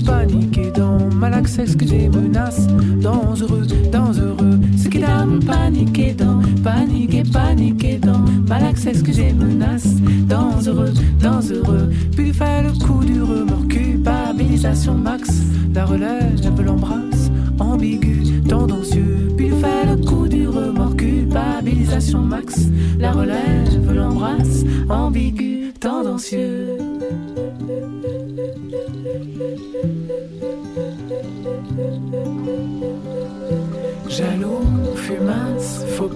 Paniqué, dans Malaccès que j'ai menace Dangereux, dangereux? Ce qui dame paniqué dans Paniqué, paniqué dans Malaccès que j'ai menace Dangereux, dangereux? Puis fait le coup du remords Culpabilisation max. La relève, l'embrasse Ambigu, tendancieux. Puis fait le coup du remords Culpabilisation max. La relève, l'embrasse Ambigu, tendancieux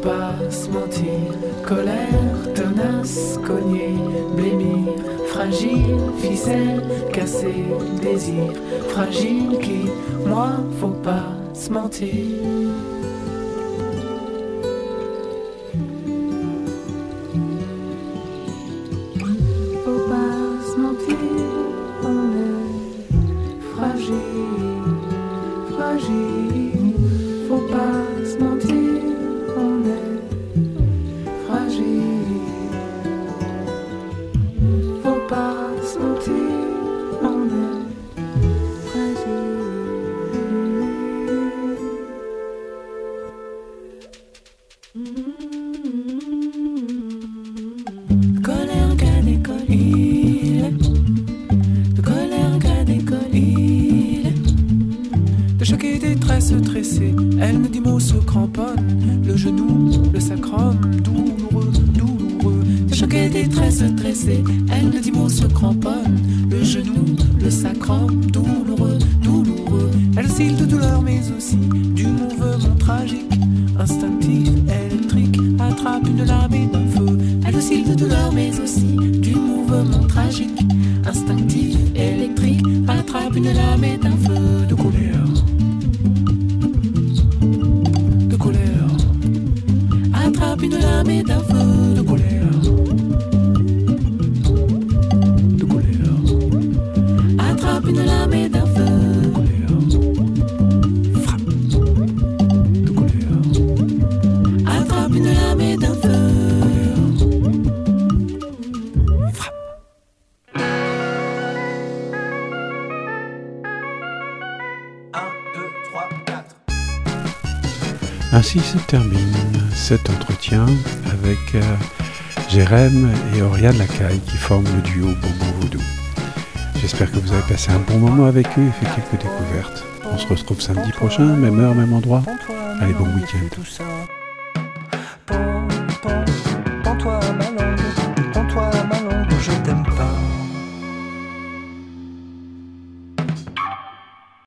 pas se mentir. Colère, tenace, cogner, blêmir. Fragile, ficelle, casser, désir. Fragile qui, moi, faut pas se mentir. Se termine cet entretien avec euh, Jérém et Auria de Lacaille qui forment le duo Bonbon Voodoo. J'espère que vous avez passé un bon moment avec eux et fait quelques découvertes. On se retrouve samedi prochain, même heure, même endroit. Allez, bon week-end.